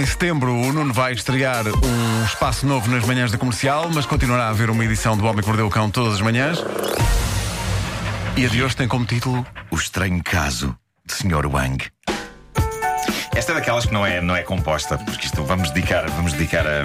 Em setembro, o Nuno vai estrear um espaço novo nas manhãs da comercial, mas continuará a haver uma edição do Homem que Mordeu o Cão todas as manhãs. E a de hoje tem como título O Estranho Caso de Sr. Wang. Esta é daquelas que não é, não é composta, porque isto vamos dedicar, vamos dedicar a,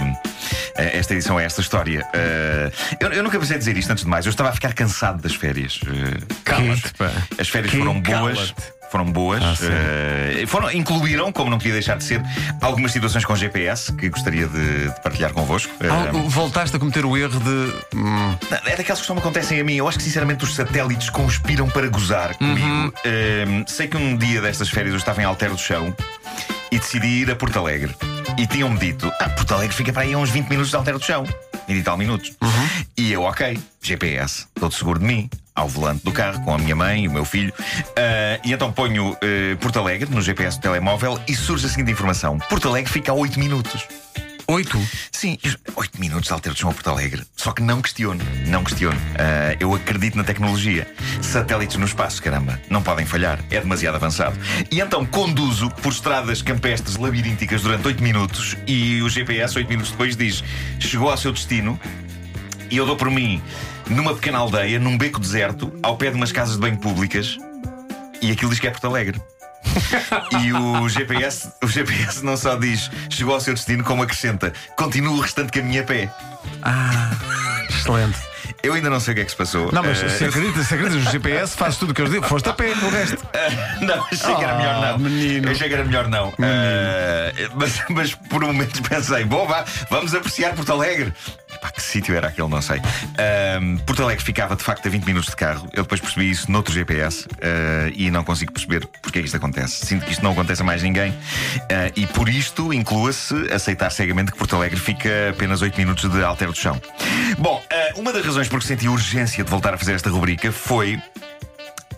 a esta edição a esta história. Uh, eu, eu, nunca pensei dizer isto antes de mais. Eu estava a ficar cansado das férias. Uh, Cala-te, As férias que foram boas foram boas. Ah, uh, foram, incluíram, como não podia deixar de ser, algumas situações com GPS que gostaria de, de partilhar convosco. Uh, voltaste a cometer o erro de. Hum. É daquelas que só me acontecem a mim. Eu acho que sinceramente os satélites conspiram para gozar comigo. Uhum. Uh, sei que um dia destas férias eu estava em Alter do Chão e decidi ir a Porto Alegre. E tinham-me dito: Ah, Porto Alegre fica para aí a uns 20 minutos de Alter do Chão. 20 e tal minutos. Uhum. E eu, ok, GPS, todo seguro de mim ao volante do carro com a minha mãe e o meu filho. Uh, e então ponho uh, Porto Alegre no GPS do telemóvel e surge a seguinte informação: Porto Alegre fica a 8 minutos. Oito? Sim, oito minutos de Alter do Chão a Porto Alegre. Só que não questiono, não questiono. Uh, eu acredito na tecnologia. Satélites no espaço, caramba, não podem falhar. É demasiado avançado. E então conduzo por estradas campestres labirínticas durante oito minutos e o GPS, oito minutos depois, diz: chegou ao seu destino e eu dou por mim numa pequena aldeia, num beco deserto, ao pé de umas casas de banho públicas, e aquilo diz que é Porto Alegre. e o GPS, o GPS não só diz chegou ao seu destino, como acrescenta continua o restante caminho a pé. Ah, excelente. Eu ainda não sei o que é que se passou. Não, mas uh... se acreditas, se acreditas no GPS, fazes tudo o que eu digo. Foste a pé, o resto. Uh, não, achei oh, que era melhor não. Menino. Achei que era melhor não. Uh, mas, mas por um momento pensei, bom, vá, vamos apreciar Porto Alegre. Pá, que sítio era aquele, não sei. Uh, Porto Alegre ficava de facto a 20 minutos de carro. Eu depois percebi isso noutro GPS uh, e não consigo perceber porque é que isto acontece. Sinto que isto não acontece a mais ninguém. Uh, e por isto inclua-se aceitar cegamente que Porto Alegre fica apenas 8 minutos de alter do chão. Bom, ah, uma das razões por que senti urgência de voltar a fazer esta rubrica foi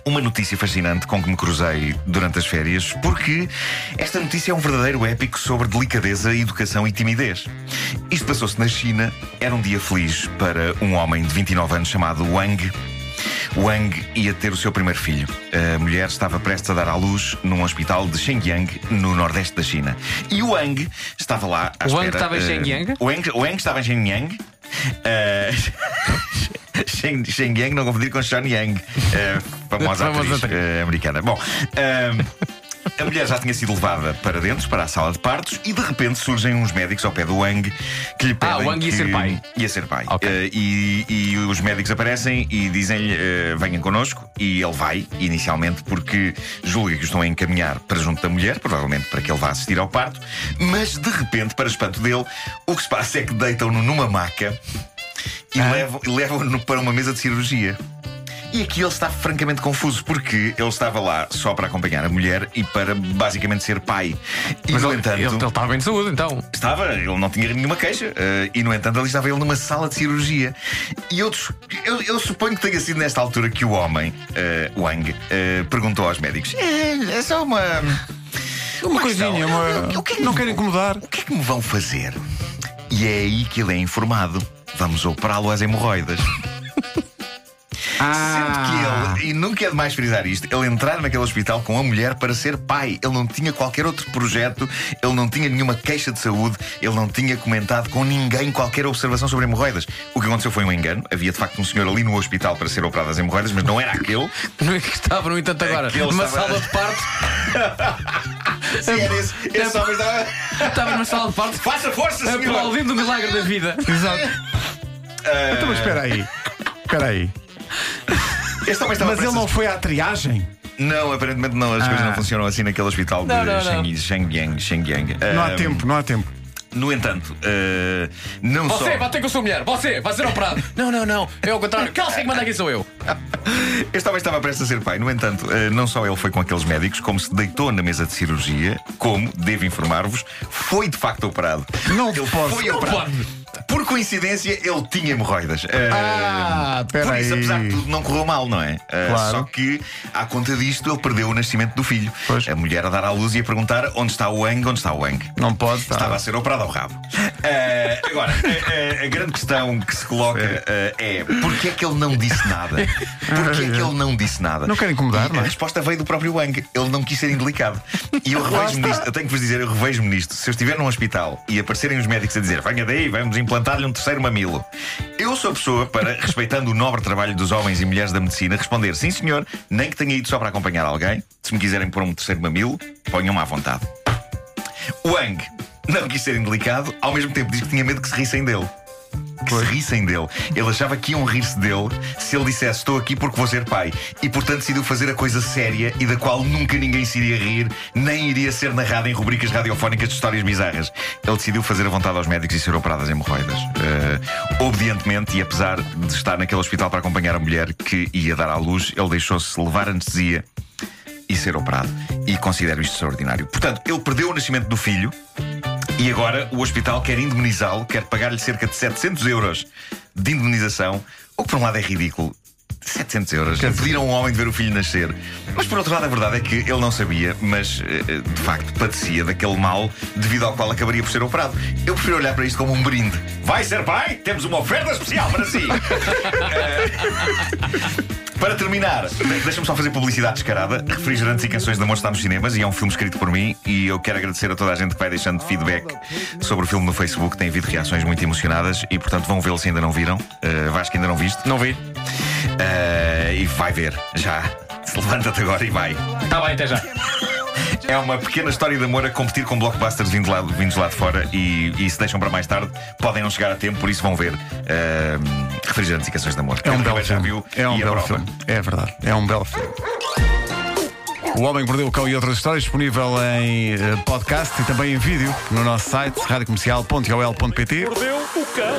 uma notícia fascinante com que me cruzei durante as férias, porque esta notícia é um verdadeiro épico sobre delicadeza, educação e timidez. Isto passou-se na China, era um dia feliz para um homem de 29 anos chamado Wang. Wang ia ter o seu primeiro filho. A mulher estava prestes a dar à luz num hospital de Shenyang, no nordeste da China. E o Wang estava lá à o espera... Wang estava em Shenyang? Uh, Wang, Wang estava em Shenyang. Uh, Sheng, Yang, não confundir com Sean Yang, uh, famosa atriz uh, americana. Bom. Uh, a mulher já tinha sido levada para dentro, para a sala de partos, e de repente surgem uns médicos ao pé do Wang que lhe pedem. Ah, o Wang ia ser pai. Ia ser pai. Okay. Uh, e, e, os médicos aparecem e dizem-lhe: uh, venham connosco. E ele vai, inicialmente, porque julga que o estão a encaminhar para junto da mulher, provavelmente para que ele vá assistir ao parto. Mas de repente, para espanto dele, o que se passa é que deitam-no numa maca e ah. levam-no levam para uma mesa de cirurgia. E aqui ele está francamente confuso, porque ele estava lá só para acompanhar a mulher e para basicamente ser pai. E Mas no ele, entanto. Ele, ele, estava bem de saúde, então. Estava, ele não tinha nenhuma queixa. Uh, e no entanto, ali estava ele numa sala de cirurgia. E eu, eu, eu suponho que tenha sido nesta altura que o homem, uh, Wang, uh, perguntou aos médicos: é, é só uma. Uma coisinha, uma... O que é que não querem incomodar. O que é que me vão fazer? E é aí que ele é informado. Vamos operá-lo às hemorroidas. Ah. Sendo que ele, e nunca é demais frisar isto, ele entrar naquele hospital com a mulher para ser pai. Ele não tinha qualquer outro projeto, ele não tinha nenhuma queixa de saúde, ele não tinha comentado com ninguém qualquer observação sobre hemorroidas. O que aconteceu foi um engano. Havia de facto um senhor ali no hospital para ser operado às hemorroidas, mas não era aquele. Não é que estava, no entanto, agora aquele numa estava... sala de parto. Sim, era esse, esse homem estava. Estava numa sala de parto. Faça força, senhor! Aplaudindo o milagre da vida. Exato. Uh... Então, mas espera aí. Espera aí. Mas ele não foi à triagem? Não, aparentemente não. As ah. coisas não funcionam assim naquele hospital não, de não, Shenyang. Shenyang. Não há tempo, não há tempo. No entanto, uh, não você, só. Você, bater com a sua mulher, você, vai ser operado. não, não, não. É ao contrário. Quem que manda aqui sou eu. Este homem estava prestes a ser pai. No entanto, uh, não só ele foi com aqueles médicos, como se deitou na mesa de cirurgia, como, devo informar-vos, foi de facto operado. Não ele posso. foi operado. Por coincidência, ele tinha hemorroidas. Ah, por peraí. isso, apesar de tudo, não correu mal, não é? Ah, Claro. Só que, à conta disto, ele perdeu o nascimento do filho. Pois. A mulher a dar à luz e a perguntar onde está o Wang, onde está o Wang. Não pode estar. Estava a ser operado ao rabo. Ah, agora, a, a- a grande questão que se coloca é porquê é que ele não disse nada? Porquê é que ele não disse nada? Não quer incomodar, não é? A resposta veio do próprio Wang. Ele não quis ser indelicado. E eu revejo-me nisto. Eu tenho que vos dizer, eu revejo-me nisto. Se eu estiver num hospital e aparecerem os médicos a dizer venha daí, vamos implantar-lhe um terceiro mamilo. Eu sou a pessoa para, respeitando o nobre trabalho dos homens e mulheres da medicina, responder sim senhor, nem que tenha ido só para acompanhar alguém. Se me quiserem pôr um terceiro mamilo, ponham-me à vontade. Wang não quis ser indelicado, ao mesmo tempo diz que tinha medo que se rissem dele. Que se rissem dele. Ele achava que iam rir-se dele se ele dissesse estou aqui porque vou ser pai. E portanto decidiu fazer a coisa séria e da qual nunca ninguém se iria rir, nem iria ser narrada em rubricas radiofónicas de histórias bizarras. Ele decidiu fazer a vontade aos médicos e ser operado das hemorroidas. Eh, obedientemente, e apesar de estar naquele hospital para acompanhar a mulher que ia dar à luz, ele deixou-se levar anestesia e ser operado. E considero isto extraordinário. Portanto, ele perdeu o nascimento do filho e agora o hospital quer indemnizá-lo, quer pagar-lhe cerca de 700 euros de indemnização, o que por um lado é ridículo. 700 euros. Pediram a um homem de ver o filho nascer. Mas por outro lado, a verdade é que ele não sabia, mas eh, de facto padecia daquele mal devido ao qual acabaria por ser operado. Eu prefiro olhar para isto como um brinde. Vai ser pai? Temos uma oferta especial para si! Para terminar, de- deixa-me só fazer publicidade descarada. Refrigerantes e Canções de Amor está nos cinemas e é um filme escrito por mim. E eu quero agradecer a toda a gente que vai deixando feedback sobre o filme no Facebook. Tem havido reações muito emocionadas e, portanto, vão vê-lo se ainda não viram. Uh, Vasco, ainda não viste. Não vi. Uh, e vai ver, já. Levanta-te agora e vai. Está bem, até já. É uma pequena história de amor a competir com blockbusters vindos lá, vindos lá de fora e, e se deixam para mais tarde, podem não chegar a tempo, por isso vão ver. Uh, refrigerantes e Canções de Amor. É um belo já viu É um belo filme. É verdade. É um belo filme. O Homem que Mordeu o Cão e outras histórias disponível em eh, podcast e também em vídeo no nosso site radiocomercial.ol.pt. Mordeu o cão.